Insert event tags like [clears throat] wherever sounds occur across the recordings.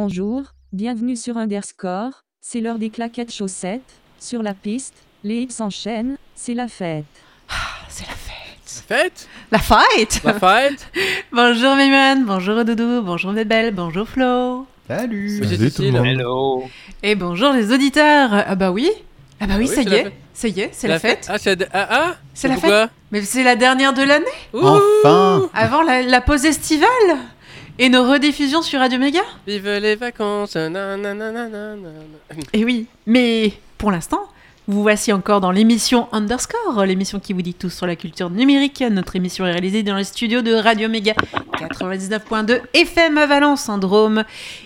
Bonjour, bienvenue sur Underscore, c'est l'heure des claquettes chaussettes, sur la piste, les hits s'enchaînent, c'est la fête. Fête. Fête La fête La fête [laughs] Bonjour Mimon, bonjour Doudou, bonjour Belle, bonjour Flo. Salut Salut tout le monde. Hello. Et bonjour les auditeurs. Ah bah oui. Ah bah oui, oui, ça y est. fête. Ça y est, c'est la, fête. Ah, c'est la... Ah, ah C'est la Pourquoi Mais c'est la dernière de l'année, Enfin avant la, la pause estivale. Et nos rediffusions sur Radio Méga. Vive les vacances nananana. Et oui, mais pour l'instant, vous voici encore dans l'émission Underscore, l'émission qui vous dit tout sur la culture numérique. Notre émission est réalisée dans les studios de Radio Méga 99.2 FM à Valence, Syndrome,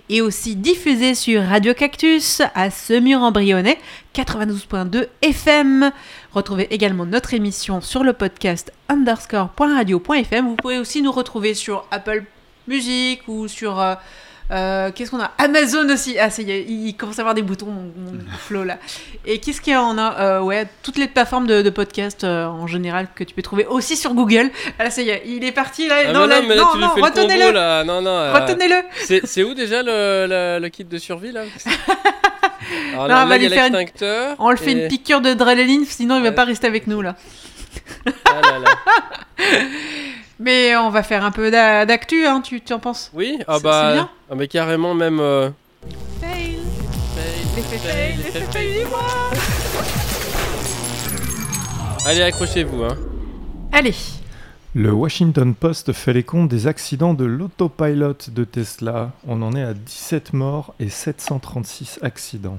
et aussi diffusée sur Radio Cactus à Semur-en-Brionnais 92.2 FM. Retrouvez également notre émission sur le podcast underscore.radio.fm. Vous pouvez aussi nous retrouver sur Apple Music ou sur euh, euh, qu'est-ce qu'on a Amazon aussi. Ah, ça y est, il commence à avoir des boutons, mon, mon [laughs] flow là. Et qu'est-ce qu'il y a On a euh, ouais, toutes les plateformes de, de podcast euh, en général que tu peux trouver aussi sur Google. Ah, là, ça y est, il est parti là. Ah, non, là, non, mais là, non, non, retenez-le. là. Non, non. Retenez-le. C'est c'est où déjà le, le, le kit de survie, là [laughs] Alors Non, là, on va lui faire une-. On le fait une piqûre de dralaline, sinon il va Ouais. pas rester avec nous là. Ah là là. [laughs] Mais on va faire un peu d'a- d'actu, hein, tu, tu en penses Oui Ah bah... c'est bien. Ah mais carrément même... euh, Fail. fail, L'effet fail, fail, l'effet l'effet fail, fail. Allez, accrochez-vous, hein. Allez, Le Washington Post fait les comptes des accidents de l'autopilot de Tesla. On en est à 17 morts et 736 accidents.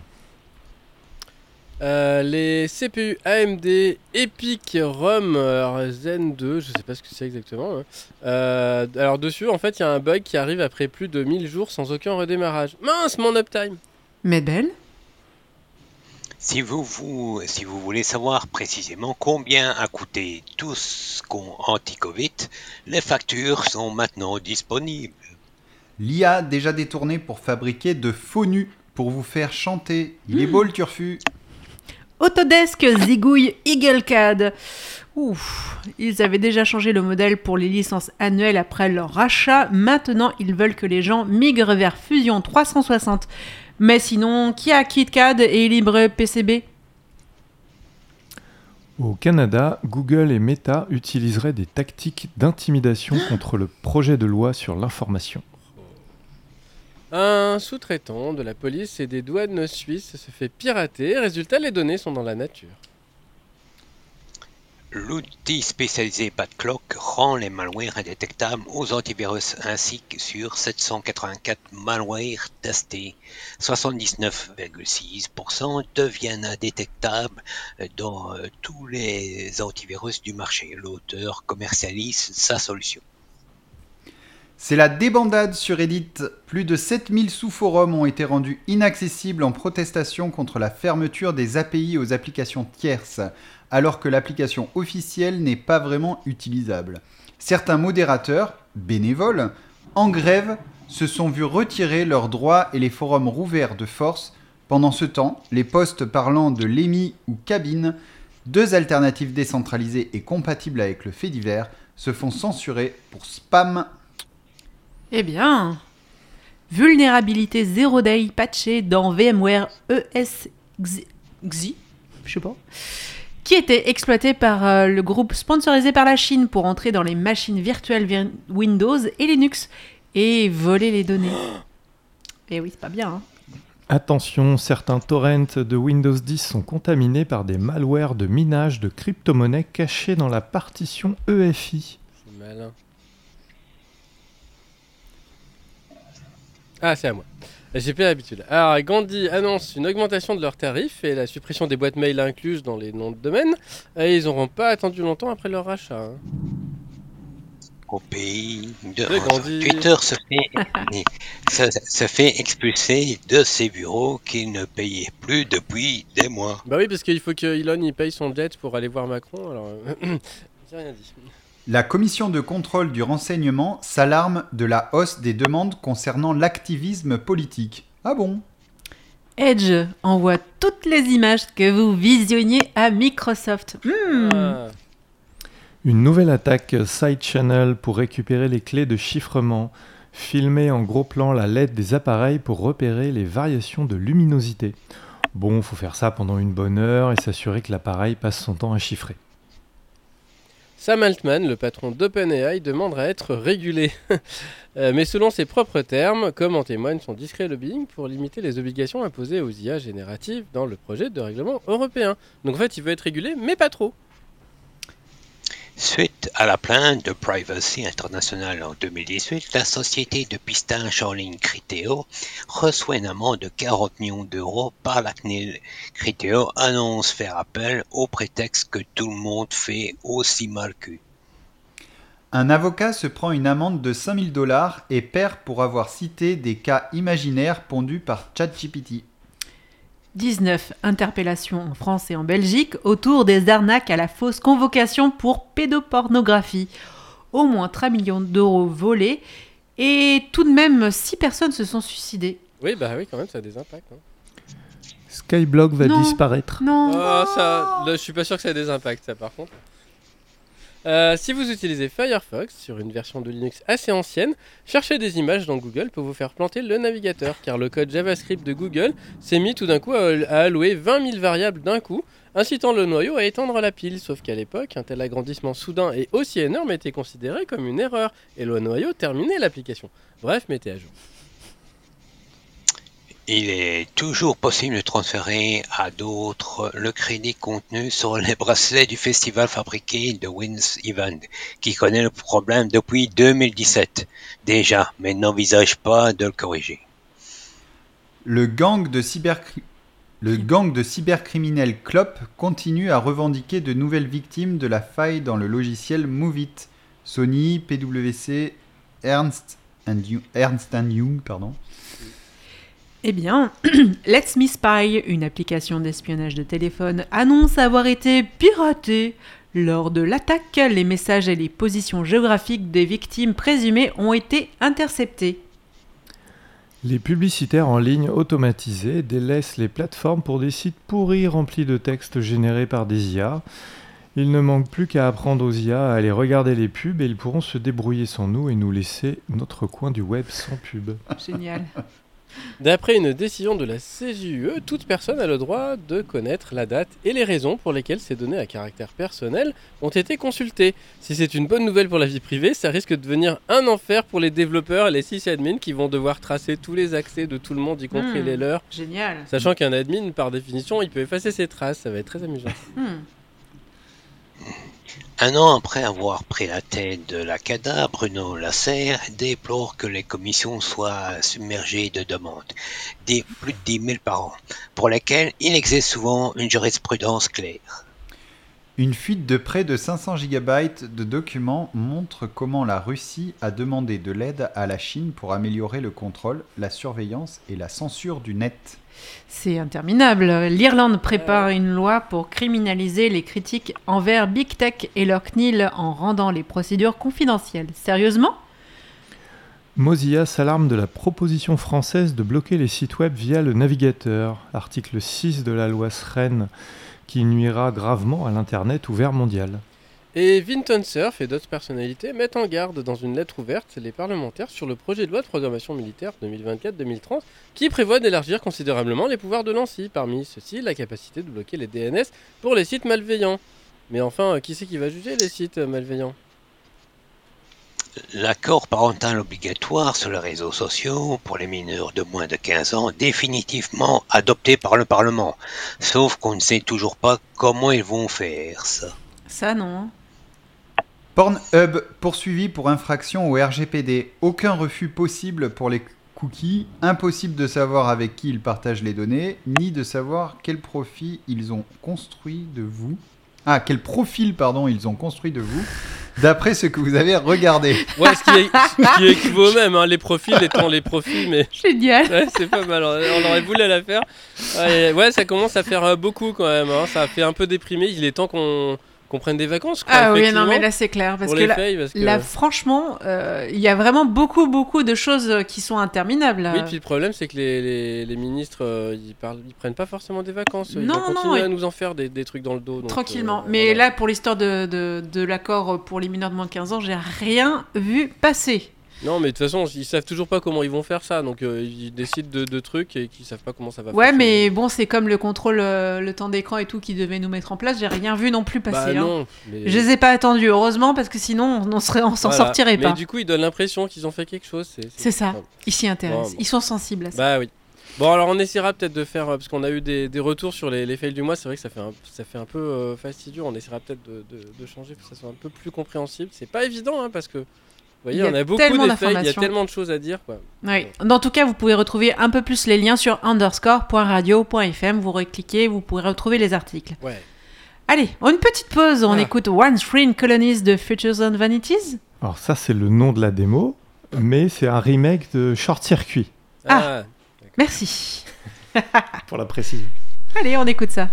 Euh, les CPU AMD Epic ROM Zen 2, je sais pas ce que c'est exactement. hein. Euh, alors dessus, en fait, il y a un bug qui arrive après plus de 1000 jours sans aucun redémarrage. Mince, mon uptime mais belle. Si vous, vous, si vous voulez savoir précisément combien a coûté tout ce qu'on anti-Covid, les factures sont maintenant disponibles. L'IA déjà détournée pour fabriquer de faux nus pour vous faire chanter. Il est beau le turfu Autodesk zigouille EagleCAD. Ouf, ils avaient déjà changé le modèle pour les licences annuelles après leur rachat. Maintenant, ils veulent que les gens migrent vers Fusion 360. Mais sinon, qui a KitKat et Libre PCB Au Canada, Google et Meta utiliseraient des tactiques d'intimidation contre le projet de loi sur l'information. Un sous-traitant de la police et des douanes suisses se fait pirater. Résultat, les données sont dans la nature. L'outil spécialisé BadClock rend les malwares indétectables aux antivirus ainsi que sur 784 malwares testés. 79,6% deviennent indétectables dans euh, tous les antivirus du marché. L'auteur commercialise sa solution. C'est la débandade sur Reddit. Plus de 7000 sous-forums ont été rendus inaccessibles en protestation contre la fermeture des API aux applications tierces, alors que l'application officielle n'est pas vraiment utilisable. Certains modérateurs, bénévoles, en grève, se sont vus retirer leurs droits et les forums rouverts de force. Pendant ce temps, les posts parlant de l'EMI ou cabine, deux alternatives décentralisées et compatibles avec le fait divers, se font censurer pour spam Eh bien, vulnérabilité 0 day patchée dans VMware ES Xi, Xi, je sais pas, qui était exploité par euh, le groupe sponsorisé par la Chine pour entrer dans les machines virtuelles vir- Windows et Linux et voler les données. Et oui, c'est pas bien. Hein. Attention, certains torrents de Windows 10 sont contaminés par des malwares de minage de crypto-monnaies cachés dans la partition EFI. C'est malin. Ah, c'est à moi. J'ai pas l'habitude. Alors, Gandhi annonce une augmentation de leurs tarifs et la suppression des boîtes mail incluses dans les noms de domaine. Et ils n'auront pas attendu longtemps après leur rachat. hein. Au pays de Gandhi. Twitter se fait, [laughs] se, se fait expulser de ses bureaux qu'il ne payait plus depuis des mois. Bah oui, parce qu'il faut que Elon il paye son jet pour aller voir Macron. Alors, euh, [clears throat] j'ai rien dit. La commission de contrôle du renseignement s'alarme de la hausse des demandes concernant l'activisme politique. Ah bon? Edge envoie toutes les images que vous visionniez à Microsoft. Hmm. Ah. Une nouvelle attaque Side Channel pour récupérer les clés de chiffrement. Filmer en gros plan la LED des appareils pour repérer les variations de luminosité. Bon, faut faire ça pendant une bonne heure et s'assurer que l'appareil passe son temps à chiffrer. Sam Altman, le patron d'OpenAI, demande à être régulé. [laughs] Euh, mais selon ses propres termes, comme en témoigne son discret lobbying pour limiter les obligations imposées aux IA génératives dans le projet de règlement européen. Donc en fait, il veut être régulé, mais pas trop. Suite à la plainte de Privacy International en 2018, la société de pistage en ligne Criteo reçoit une amende de 40 millions d'euros par la CNIL. Criteo annonce faire appel au prétexte que tout le monde fait aussi mal qu'eux. Un avocat se prend une amende de 5000 dollars et perd pour avoir cité des cas imaginaires pondus par ChatGPT. 19 interpellations en France et en Belgique autour des arnaques à la fausse convocation pour pédopornographie. Au moins 3 millions d'euros volés et tout de même 6 personnes se sont suicidées. Oui, bah oui, quand même, ça a des impacts. hein. Skyblock va Non. disparaître. Non. Oh, ça, là, je suis pas sûr que ça ait des impacts, ça, par contre. Euh, si vous utilisez Firefox sur une version de Linux assez ancienne, chercher des images dans Google peut vous faire planter le navigateur, car le code JavaScript de Google s'est mis tout d'un coup à, à allouer 20 000 variables d'un coup, incitant le noyau à étendre la pile. Sauf qu'à l'époque, un tel agrandissement soudain et aussi énorme était considéré comme une erreur, et le noyau terminait l'application. Bref, mettez à jour. Il est toujours possible de transférer à d'autres le crédit contenu sur les bracelets du festival fabriqué de Wins Event, qui connaît le problème depuis 2017 déjà, mais n'envisage pas de le corriger. Le gang de cybercri- Le gang de cybercriminels Clop continue à revendiquer de nouvelles victimes de la faille dans le logiciel Movit. Sony, PwC, Ernst and Young, Ernst and Young, pardon. Eh bien, [clears throat] Let's Me Spy, une application d'espionnage de téléphone, annonce avoir été piratée. Lors de l'attaque, les messages et les positions géographiques des victimes présumées ont été interceptés. Les publicitaires en ligne automatisés délaissent les plateformes pour des sites pourris remplis de textes générés par des IA. Il ne manque plus qu'à apprendre aux IA à aller regarder les pubs et ils pourront se débrouiller sans nous et nous laisser notre coin du web sans pub. Génial. [laughs] D'après une décision de la CJUE, toute personne a le droit de connaître la date et les raisons pour lesquelles ces données à caractère personnel ont été consultées. Si c'est une bonne nouvelle pour la vie privée, ça risque de devenir un enfer pour les développeurs et les sysadmins qui vont devoir tracer tous les accès de tout le monde, y compris Hmm. les leurs. Génial. Sachant qu'un admin, par définition, il peut effacer ses traces, ça va être très amusant. Hmm. Un an après avoir pris la tête de la CADA, Bruno Lasserre déplore que les commissions soient submergées de demandes, des plus de 10 000 par an, pour lesquelles il existe souvent une jurisprudence claire. Une fuite de près de 500 gigabytes de documents montre comment la Russie a demandé de l'aide à la Chine pour améliorer le contrôle, la surveillance et la censure du net. C'est interminable. L'Irlande prépare une loi pour criminaliser les critiques envers Big Tech et leur CNIL en rendant les procédures confidentielles. Sérieusement? Mozilla s'alarme de la proposition française de bloquer les sites web via le navigateur, article 6 de la loi SREN, qui nuira gravement à l'Internet ouvert mondial. Et Vinton Cerf et d'autres personnalités mettent en garde dans une lettre ouverte les parlementaires sur le projet de loi de programmation militaire 2024-2030 qui prévoit d'élargir considérablement les pouvoirs de l'ANSI, parmi ceux-ci la capacité de bloquer les DNS pour les sites malveillants. Mais enfin, euh, qui c'est qui va juger les sites euh, malveillants? L'accord parental obligatoire sur les réseaux sociaux pour les mineurs de moins de 15 ans définitivement adopté par le Parlement. Sauf qu'on ne sait toujours pas comment ils vont faire ça. Ça non. Pornhub poursuivi pour infraction au RGPD. Aucun refus possible pour les cookies. Impossible de savoir avec qui ils partagent les données, ni de savoir quel profil ils ont construit de vous. Ah, quel profil, pardon, ils ont construit de vous, d'après ce que vous avez regardé. [laughs] Ouais, ce qui, est, ce qui équivaut au même, hein, les profils étant les profils, mais [laughs] Génial. ouais, c'est pas mal, on on aurait voulu la faire. Ouais, ouais, ça commence à faire euh, beaucoup quand même, hein, ça a fait un peu déprimer, il est temps qu'on qu'on prenne des vacances. Quoi, Ah oui, non, mais là c'est clair. Parce que là, feuilles, parce que- là, franchement, euh, il y a vraiment beaucoup, beaucoup de choses euh, qui sont interminables. Oui, puis le problème, c'est que les, les, les ministres, euh, ils, parlent, ils prennent pas forcément des vacances. Ils Non, vont non, et- à nous en faire des, des trucs dans le dos. donc, Tranquillement. euh, Mais voilà. là, pour l'histoire de, de, de l'accord pour les mineurs de moins de 15 ans, j'ai rien vu passer. Non, mais de toute façon, ils savent toujours pas comment ils vont faire ça. Donc, euh, ils décident de, de trucs et qu'ils savent pas comment ça va Ouais, mais bon, c'est comme le contrôle, euh, le temps d'écran et tout qui devait nous mettre en place. J'ai rien vu non plus Bah passer. hein. non. mais- Je les ai pas attendus, heureusement, parce que sinon, on, serait, on s'en Voilà. sortirait Mais pas. du coup, ils donnent l'impression qu'ils ont fait quelque chose. C'est ça. Ils s'y intéressent. Bon, bon. Ils sont sensibles à ça. Bah oui. Bon, alors on essaiera peut-être de faire, euh, parce qu'on a eu des, des retours sur les, les fails du mois, c'est vrai que ça fait un, ça fait un peu euh, fastidieux, on essaiera peut-être de, de- de changer pour que ça soit un peu plus compréhensible. C'est pas évident, hein, parce que, voyez, Il y a on a beaucoup tellement d'effets, il y a d'informations. tellement de choses à dire, quoi. Oui. En tout cas, vous pouvez retrouver un peu plus les liens sur underscore.radio.fm. Vous recliquez, vous pourrez retrouver les articles. Ouais. Allez, on a une petite pause. On Ah. écoute One Screen Colonies de Futures and Vanities. Alors ça, c'est le nom de la démo, mais c'est un remake de Short Circuit, Ah. Merci. [laughs] pour la précision. Allez, on écoute ça.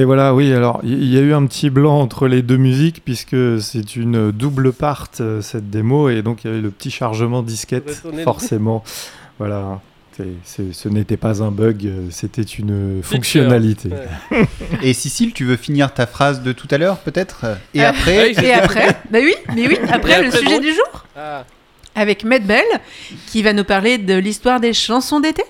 Et- voilà, oui, alors il y, y a eu un petit blanc entre les deux musiques puisque c'est une double part euh, cette démo et donc il y avait le petit chargement disquette forcément. voilà, ce n'était pas un bug, euh, c'était une fonctionnalité. Ouais. [laughs] Et Cécile, tu veux finir ta phrase de tout à l'heure, peut-être? Et Euh, après oui, Et après? [laughs] Bah oui, mais oui, après le sujet du jour Ah, avec Medbell qui va nous parler de l'histoire des chansons d'été.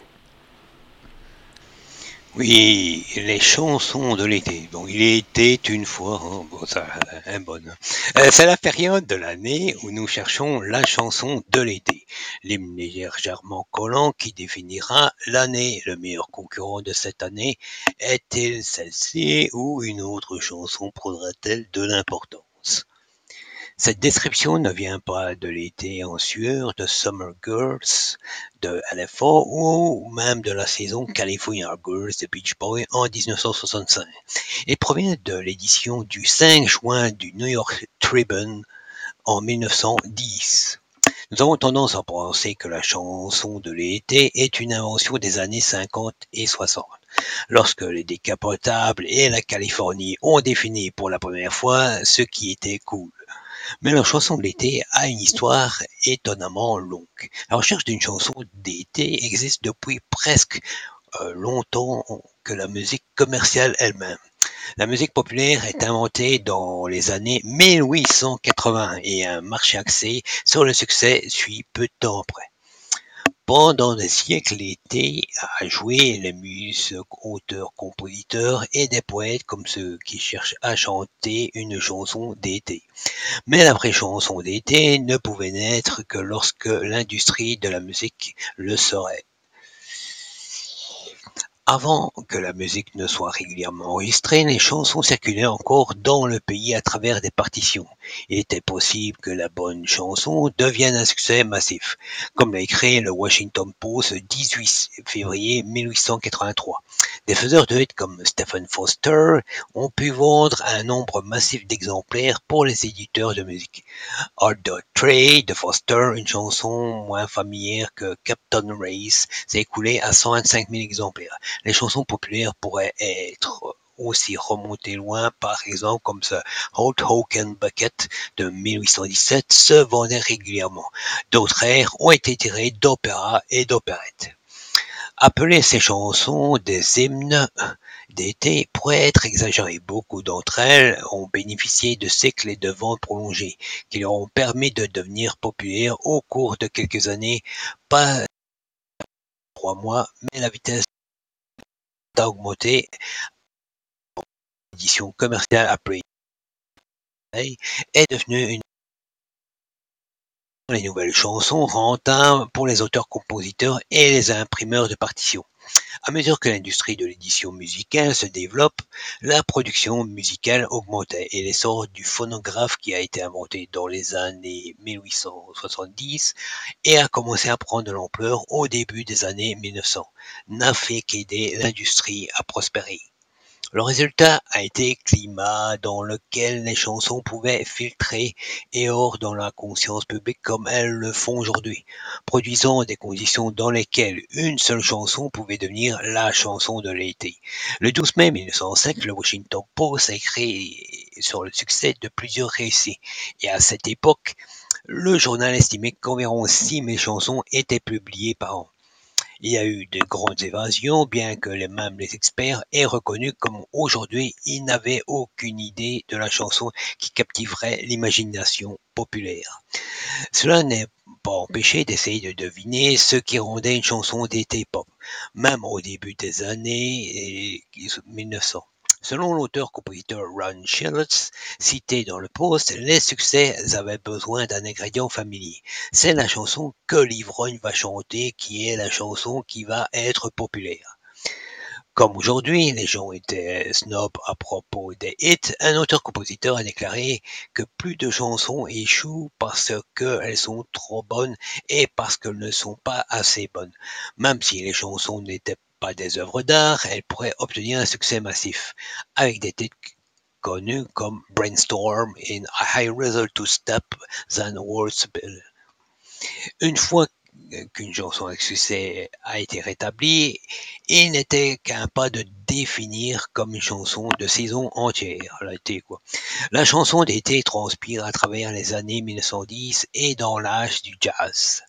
Oui, les chansons de l'été. Bon, il était une fois, hein, bon, ça, bon. Euh, c'est la période de l'année où nous cherchons la chanson de l'été. L'hymne légèrement collant qui définira l'année. Le meilleur concurrent de cette année est-il celle-ci ou une autre chanson prendra-t-elle de l'importance? Cette description ne vient pas de l'été en sueur de Summer Girls de LFO ou même de la saison California Girls de Beach Boy en 1965. Elle provient de l'édition du 5 juin du New York Tribune en 1910. Nous avons tendance à penser que la chanson de l'été est une invention des années 50 et 60, lorsque les décapotables et la Californie ont défini pour la première fois ce qui était cool. Mais la chanson de l'été a une histoire étonnamment longue. La recherche d'une chanson d'été existe depuis presque euh, longtemps que la musique commerciale elle-même. La musique populaire est inventée dans les années 1880 et un marché axé sur le succès suit peu de temps après. Pendant des siècles, l'été a joué les muses, auteurs, compositeurs et des poètes comme ceux qui cherchent à chanter une chanson d'été. Mais la vraie chanson d'été ne pouvait naître que lorsque l'industrie de la musique le saurait. Avant que la musique ne soit régulièrement enregistrée, les chansons circulaient encore dans le pays à travers des partitions. Il était possible que la bonne chanson devienne un succès massif, comme l'a écrit le Washington Post le 18 février 1883. Des faiseurs de hits comme Stephen Foster ont pu vendre un nombre massif d'exemplaires pour les éditeurs de musique. Hard Trade de Foster, une chanson moins familière que Captain Race, s'est écoulée à 125 000 exemplaires. Les chansons populaires pourraient être aussi remontées loin, par exemple comme ce Old Hoken Bucket de 1817 se vendait régulièrement. D'autres airs ont été tirés d'opéras et d'opérettes. Appeler ces chansons des hymnes d'été pourrait être exagéré. Beaucoup d'entre elles ont bénéficié de et de ventes prolongées qui leur ont permis de devenir populaires au cours de quelques années, pas trois mois, mais la vitesse a augmenté. L'édition commerciale appelée est devenue une les nouvelles chansons rentables pour les auteurs-compositeurs et les imprimeurs de partitions. À mesure que l'industrie de l'édition musicale se développe, la production musicale augmentait et l'essor du phonographe qui a été inventé dans les années 1870 et a commencé à prendre de l'ampleur au début des années 1900 n'a fait qu'aider l'industrie à prospérer. Le résultat a été climat dans lequel les chansons pouvaient filtrer et hors dans la conscience publique comme elles le font aujourd'hui, produisant des conditions dans lesquelles une seule chanson pouvait devenir la chanson de l'été. Le 12 mai 1905, le Washington Post a écrit sur le succès de plusieurs récits, et à cette époque, le journal estimait qu'environ 6 000 chansons étaient publiées par an. Il y a eu de grandes évasions, bien que les mêmes les experts aient reconnu comme aujourd'hui ils n'avaient aucune idée de la chanson qui captiverait l'imagination populaire. Cela n'est pas empêché d'essayer de deviner ce qui rendait une chanson d'été pop, même au début des années 1900. Selon l'auteur-compositeur Ron Shillets, cité dans le post, les succès avaient besoin d'un ingrédient familier. C'est la chanson que l'ivrogne va chanter qui est la chanson qui va être populaire. Comme aujourd'hui, les gens étaient snobs à propos des hits, un auteur-compositeur a déclaré que plus de chansons échouent parce qu'elles sont trop bonnes et parce qu'elles ne sont pas assez bonnes. Même si les chansons n'étaient pas des œuvres d'art, elles pourraient obtenir un succès massif, avec des titres connus comme Brainstorm et A High Result to Step Than Words. Une fois qu'une chanson avec succès a été rétablie, il n'était qu'un pas de définir comme une chanson de saison entière. La chanson d'été transpire à travers les années 1910 et dans l'âge du jazz.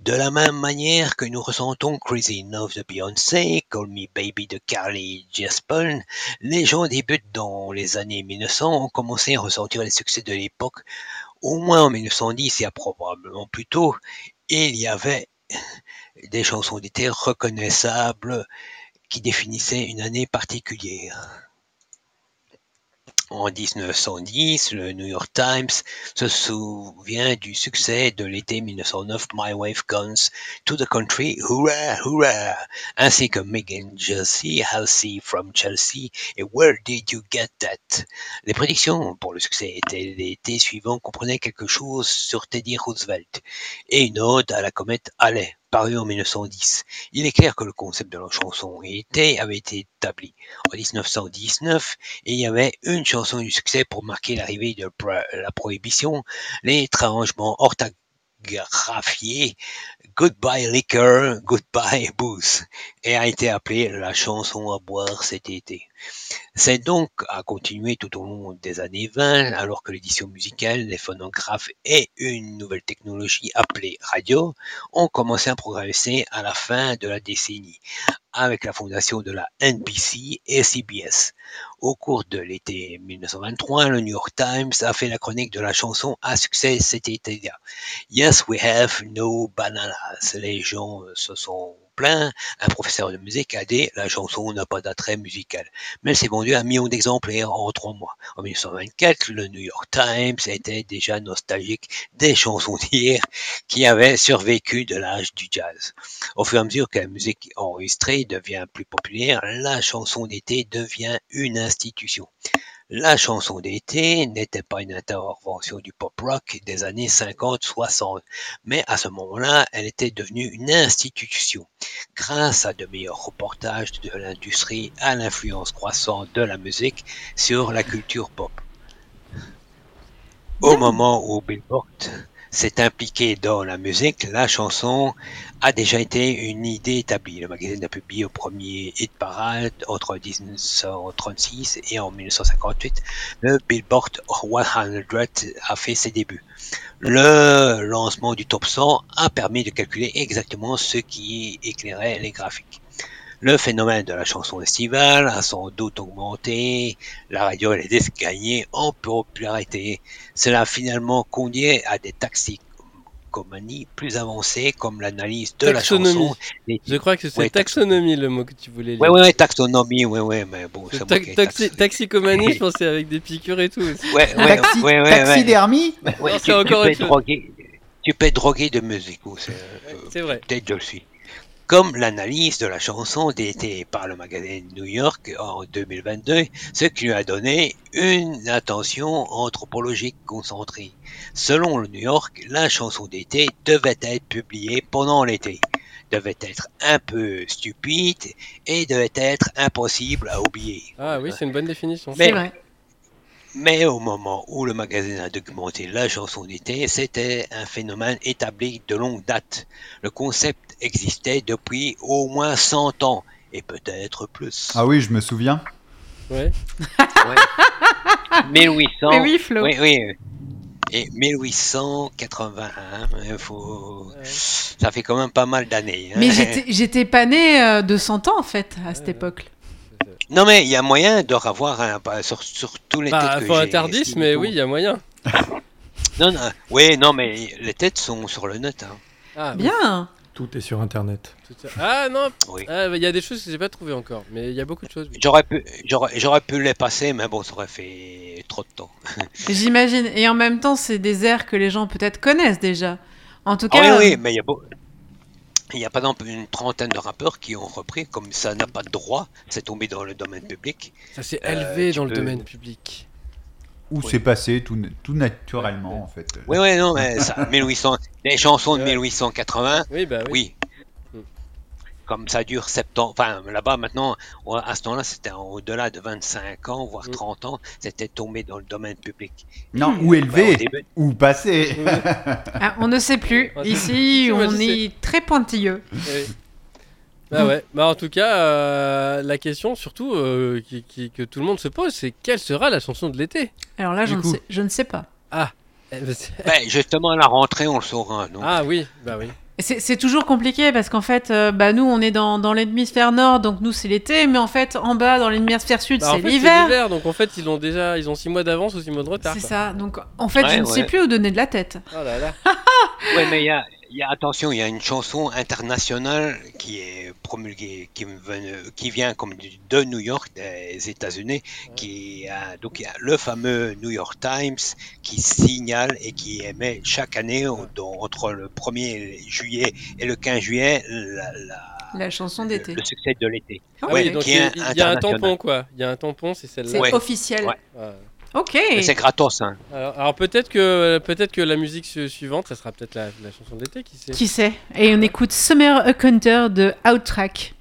De la même manière que nous ressentons Crazy Enough de Beyoncé, Call Me Baby de Carly Jespel, les gens débutent dans les années 1900 ont commencé à ressentir les succès de l'époque, au moins en 1910 et probablement plus tôt, il y avait des chansons d'été reconnaissables qui définissaient une année particulière. En 1910, le New York Times se souvient du succès de l'été 1909 My Wave Guns to the Country, Hurrah, Hurrah, ainsi que Megan Jersey, Halsey from Chelsea et Where Did You Get That? Les prédictions pour le succès étaient l'été suivant comprenaient quelque chose sur Teddy Roosevelt et une ode à la comète Halley, paru en 1910. Il est clair que le concept de la chanson été avait été établi en 1919 et il y avait une chanson du succès pour marquer l'arrivée de la prohibition, les arrangements orthographiés Goodbye Liquor, Goodbye [laughs] Booze et a été appelée la chanson à boire cet été. C'est donc à continuer tout au long des années 20, alors que l'édition musicale, les phonographes et une nouvelle technologie appelée radio ont commencé à progresser à la fin de la décennie, avec la fondation de la NBC et CBS. Au cours de l'été 1923, le New York Times a fait la chronique de la chanson à succès cet été-là. Yes, we have no bananas. Les gens euh, se sont plaints. Un professeur de musique a dit la chanson n'a pas d'attrait musical. Mais elle s'est vendue à un million d'exemplaires en trois mois. En 1924, le New York Times était déjà nostalgique des chansons d'hier qui avaient survécu de l'âge du jazz. Au fur et à mesure que la musique enregistrée devient plus populaire, la chanson d'été devient une institution. La chanson d'été n'était pas une intervention du pop rock des années 50-60, mais à ce moment-là, elle était devenue une institution. Grâce à de meilleurs reportages de l'industrie, à l'influence croissante de la musique sur la culture pop. Au moment où Billboard s'est impliqué dans la musique, la chanson a déjà été une idée établie. Le magazine a publié au premier hit parade entre 1936 et en 1958. Le Billboard 100 a fait ses débuts. Le lancement du top 100 a permis de calculer exactement ce qui éclairait les graphiques. Le phénomène de la chanson estivale a sans doute augmenté, la les disques gagné en popularité. Cela a finalement conduit à des taxicomanies plus avancées comme l'analyse de Taxonomie. la chanson. Je crois que c'est Ouais, taxonomie le mot que tu voulais dire. Ouais, ouais, taxonomie, ouais, ouais, mais bon, Ta- taxi- taxé. taxicomanie, je [laughs] pensais avec des piqûres et tout. aussi. Ouais, ouais, Taxi- ouais, ouais, ouais. taxidermie Ouais, tu, c'est encore tu peux être drogué de musique, ou c'est, euh, C'est vrai. peut-être je le suis. Comme l'analyse de la chanson d'été par le magazine New York en 2022, ce qui lui a donné une attention anthropologique concentrée. Selon le New York, la chanson d'été devait être publiée pendant l'été, devait être un peu stupide et devait être impossible à oublier. Ah oui, c'est une bonne définition. Mais- C'est vrai. Mais au moment où le magazine a documenté la chanson d'été, c'était un phénomène établi de longue date. Le concept existait depuis au moins 100 ans, et peut-être plus. Ah oui, je me souviens. Ouais. Ouais. [laughs] 1800. Mais oui, Flo. Oui, oui. Et 1881, il faut... Ouais. ça fait quand même pas mal d'années. hein. Mais j'étais- pas né euh, de 100 ans en fait à cette Ouais. époque. Non mais il y a moyen de revoir un, pas- sur, sur tous les Bah, têtes que estimés mais oui, il y a moyen. Non, non, oui, non, mais les têtes sont sur le net. Hein. Ah, oui, Bien. Tout est sur Internet. Ah non, Oui. ah, il y a des choses que j'ai pas trouvées encore, mais il y a beaucoup de choses. oui. J'aurais pu, j'aurais, j'aurais pu les passer, mais bon, ça aurait fait trop de temps. [laughs] J'imagine. Et en même temps, c'est des airs que les gens peut-être connaissent déjà. En tout Ah cas, oui, oui, mais il y a beau- Il y a par exemple une trentaine de rappeurs qui ont repris, comme ça n'a pas de droit, c'est tombé dans le domaine public. Ça s'est Euh, élevé tu dans le domaine public. Où Oui. c'est passé tout, tout naturellement, en fait. Oui, oui, non, mais ça, [laughs] 1800, les chansons de Ouais. 1880, Oui, bah oui. oui. Mm. Comme ça dure 70 ans, enfin là-bas maintenant, à ce temps-là, c'était au-delà de 25 ans, voire Mm. 30 ans, c'était tombé dans le domaine public. Non, où Ouais, élevé [laughs] Ou passé [laughs] ah, on ne sait plus. Ici, on est très pointilleux. Bah ouais. Bah en tout cas, euh, la question surtout euh, qui, qui- que tout le monde se pose, c'est quelle sera la chanson de l'été Alors là, je ne, sais, je ne sais pas. C'est- Ben, justement, à la rentrée, on le saura. Ah oui, bah oui. C'est c'est toujours compliqué parce qu'en fait, euh, bah, nous, on est dans, dans l'hémisphère nord, donc nous, c'est l'été, mais en fait, en bas, dans l'hémisphère sud, Bah, en c'est fait, l'hiver. donc en fait ils ont déjà ils ont 6 mois d'avance ou 6 mois de retard. C'est ça. Donc, en fait, Ouais, je ne sais plus où donner de la tête. Oh là là. [laughs] Ouais, mais il y a, y a, attention, il y a une chanson internationale qui est promulguée, qui, vient comme de New York, des États-Unis, qui a, donc il y a le fameux New York Times qui signale et qui émet chaque année au- entre le 1er juillet et le 15 juillet la- la- La chanson le, d'été. le succès de l'été. Ah ouais. oui, donc il y, a- il y a un tampon quoi. Il y a un tampon, c'est celle-là. C'est Ouais. officiel. Ouais. Ok. C'est gratos, hein. Alors, alors peut-être que peut-être que la musique su- suivante, ça sera peut-être la, la chanson d'été, qui sait? Qui sait? Et on écoute Summer a Counter de Outtrack.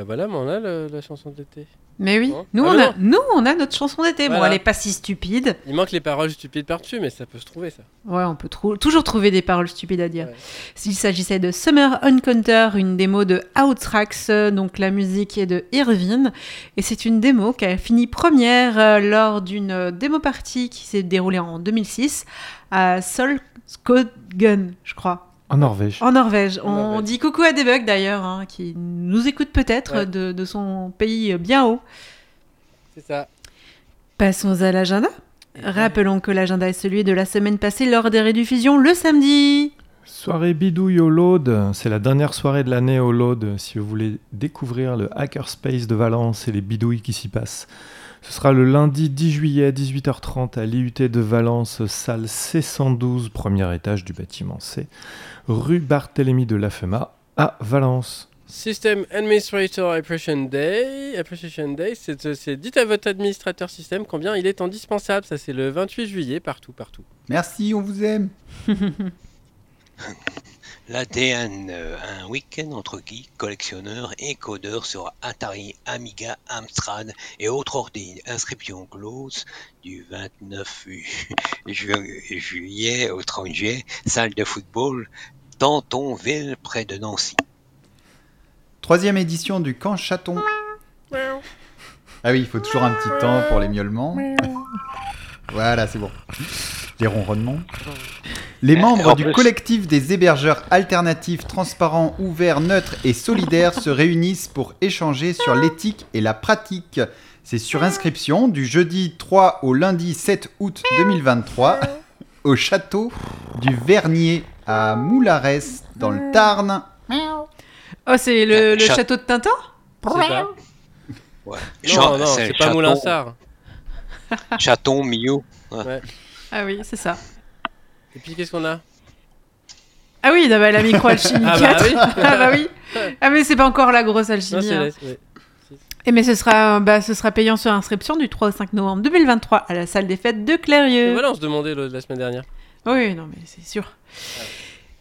Bah voilà, mais on a le- la chanson d'été. Mais oui, Hein nous, Ah, on mais a, nous on a notre chanson d'été. Bon, Voilà. elle est pas si stupide. Il manque les paroles stupides par-dessus, mais ça peut se trouver ça. Ouais, on peut trou- toujours trouver des paroles stupides à dire. Ouais. S'il s'agissait de Summer Encounter, une démo de Outrax, euh, donc la musique est de Irvine, et c'est une démo qui a fini première euh, lors d'une euh, démo party qui s'est déroulée en 2006 à Solskogen, je crois, En Norvège. en Norvège. On Norvège. dit coucou à Debug d'ailleurs, hein, qui nous écoute peut-être Ouais. de, de son pays bien haut. C'est ça. Passons à l'agenda. Rappelons que l'agenda est celui de la semaine passée lors des rediffusions le samedi. Soirée bidouille au Laude, c'est la dernière soirée de l'année au Laude. Si vous voulez découvrir le Hackerspace de Valence et les bidouilles qui s'y passent, ce sera le lundi 10 juillet 18h30 à l'IUT de Valence, salle C112, premier étage du bâtiment C, rue Barthélemy de Lafema à Valence. System Administrator Appreciation Day. Appreciation Day, c'est c'est- dites à votre administrateur système combien il est indispensable. Ça, c'est le 28 juillet, partout, partout. Merci, on vous aime. [laughs] L'ADN, euh, un week-end entre geeks, collectionneurs et codeurs sur Atari, Amiga, Amstrad et autres ordi. Inscription close du 29 [laughs] ju- juillet au 30 juillet, salle de football, Dantonville, près de Nancy. Troisième édition du camp chaton. Ah oui, il faut toujours un petit temps pour les miaulements. [laughs] voilà, c'est bon. Les ronronnements. Les membres du collectif des hébergeurs alternatifs, transparents, ouverts, neutres et solidaires se réunissent pour échanger sur l'éthique et la pratique. C'est sur inscription du jeudi 3 au lundi 7 août 2023 au château du Vernier à Moulares dans le Tarn. Oh, c'est le, château de Tintin C'est. Ouais. Non, non, c'est pas Chaton- Moulinsart. Chaton, Millau. Ah oui, c'est ça. Et puis, qu'est-ce qu'on a? Ah oui, bah, la microalchimie [laughs] Ah 4. bah oui. [laughs] ah bah oui. Ah mais c'est pas encore la grosse Non, alchimie. c'est hein. Et mais ce sera, bah, ce sera payant sur inscription du 3 au 5 novembre 2023 à la salle des fêtes de Clérieux. Voilà, on se demandait le- la semaine dernière. Oui, non mais c'est sûr.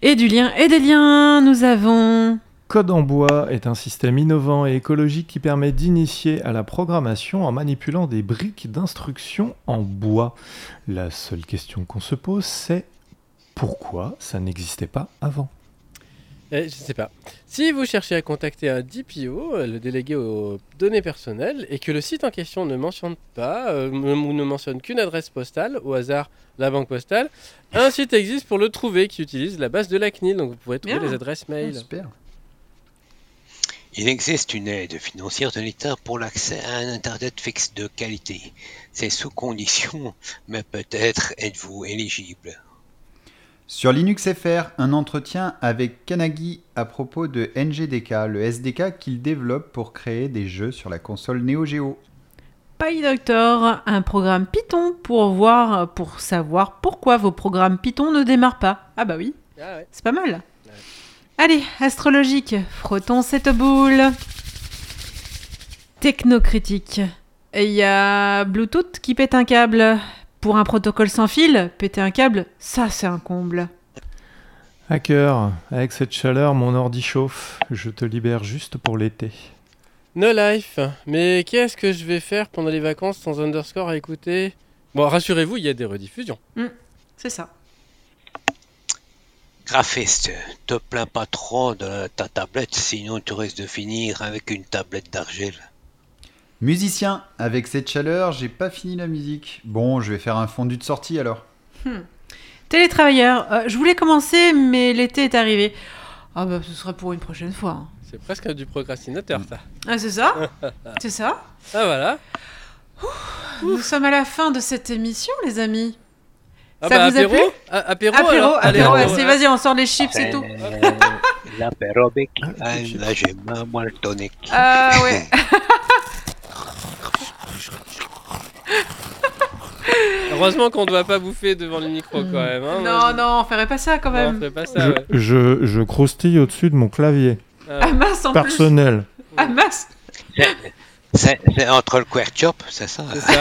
Et du lien et des liens, nous avons... Code en bois est un système innovant et écologique qui permet d'initier à la programmation en manipulant des briques d'instruction en bois. La seule question qu'on se pose, c'est pourquoi ça n'existait pas avant? Eh, je sais pas. Si vous cherchez à contacter un DPO, euh, le délégué aux données personnelles, et que le site en question ne mentionne pas, euh, ou ne mentionne qu'une adresse postale, au hasard la banque postale, un site existe pour le trouver qui utilise la base de la CNIL, donc vous pouvez trouver Bien. les adresses Ah, mail. super. Il existe une aide financière de l'État pour l'accès à un Internet fixe de qualité. C'est sous condition, mais peut-être êtes-vous éligible. Sur Linux FR, un entretien avec Kanagi à propos de NGDK, le SDK qu'il développe pour créer des jeux sur la console Neo Geo. PyDoctor, un programme Python pour voir, pour savoir pourquoi vos programmes Python ne démarrent pas. Ah bah oui, Ah ouais. c'est pas mal. Allez, astrologique, frottons cette boule. Technocritique. Et il y a Bluetooth qui pète un câble. Pour un protocole sans fil, péter un câble, ça c'est un comble. Hacker, avec cette chaleur, mon ordi chauffe. Je te libère juste pour l'été. No life. Mais qu'est-ce que je vais faire pendant les vacances sans underscore à écouter? Bon, rassurez-vous, il y a des rediffusions. C'est ça. Graphiste, te plains pas trop de ta tablette, sinon tu risques de finir avec une tablette d'argile. Musicien, avec cette chaleur, j'ai pas fini la musique. Bon, je vais faire un fondu de sortie alors. Télétravailleur, euh, je voulais commencer, mais l'été est arrivé. Ah bah ce sera pour une prochaine fois. hein. C'est presque du procrastinateur, ça. Ah c'est ça? [laughs] C'est ça? Ah voilà. Nous sommes à la fin de cette émission, les amis. Ah Ça bah, vous a apéro plu Ah, Apéro, Apéro, c'est- vas-y, on sort les chips et tout. Euh, L'apérobic, ah, là j'ai ma moi le tonic. Ah ouais. [laughs] Heureusement qu'on ne doit pas bouffer devant le micro quand même. Hein, non, non, on ferait pas ça quand Non, on même. fait pas ça, ouais. Je, je, je croustille au-dessus de mon clavier. Ah, Ah mince en plus. Personnel. Ah mince. C'est c'est entre le chop, c'est ça C'est ça.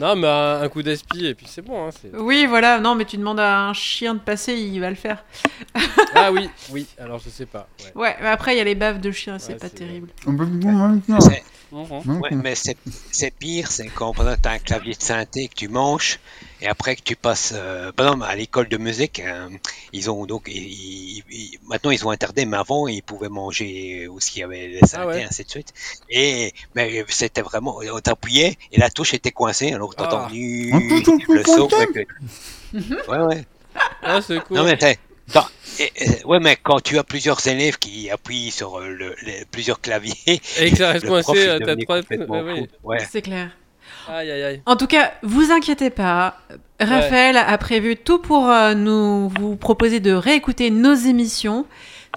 Non, mais un, coup d'aspi et puis c'est bon. Hein, c'est- Oui, voilà. Non, mais tu demandes à un chien de passer, il va le faire. [laughs] ah oui, oui, alors je sais pas. Ouais. Ouais, mais après il y a les baves de chien, c'est Ouais, pas c'est- terrible. C'est- Ouais, mais c'est pire, c'est quand tu as un clavier de synthé que tu manches et après que tu passes, euh, par exemple, à l'école de musique, euh, ils ont donc, ils- ils- ils- maintenant ils ont interdit, mais avant ils pouvaient manger où il y avait les synthés, Ah ouais. ainsi de suite. Et mais c'était vraiment, on t'appuyait et la touche était coincée, alors t'as Ah. entendu le son. le- Ouais, ouais. Ah, c'est cool. Non, mais dans- ouais, mais quand tu as plusieurs élèves qui appuient sur euh, le, les- plusieurs claviers, Et que ça reste [laughs] le prof, coincé, euh, t'as trois. Ouais. Ouais. C'est clair. Aïe, aïe, aïe. En tout cas, vous inquiétez pas. Raphaël a prévu tout pour euh, nous vous proposer de réécouter nos émissions.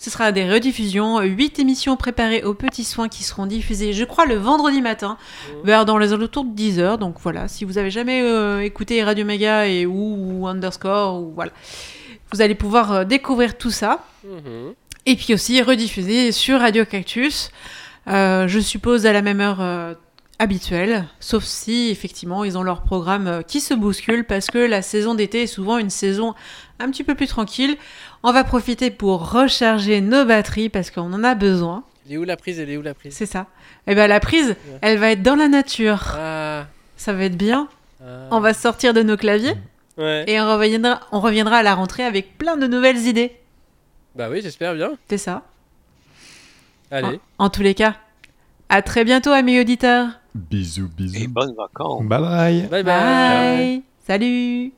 Ce sera des rediffusions, huit émissions préparées aux petits soins qui seront diffusées, je crois, le vendredi matin, Mhm. vers dans les alentours de 10h. Donc voilà, si vous avez jamais euh, écouté Radio Mega et ou, ou Underscore, ou voilà, vous allez pouvoir euh, découvrir tout ça. Mhm. Et puis aussi rediffusé sur Radio Cactus, euh, je suppose à la même heure euh, habituelle, sauf si effectivement ils ont leur programme euh, qui se bouscule parce que la saison d'été est souvent une saison un petit peu plus tranquille. On va profiter pour recharger nos batteries parce qu'on en a besoin. Elle est où la prise? Elle est où la prise? C'est ça. Et ben la prise, elle va être dans la nature. Ah, Ça va être bien. ah. On va sortir de nos claviers Ouais. et on reviendra, on reviendra à la rentrée avec plein de nouvelles idées. Bah oui, j'espère bien. C'est ça. Allez. En, en tous les cas, à très bientôt, amis auditeurs. Bisous, Et bisous. bonnes vacances. Bye bye. Bye bye. Bye. Salut.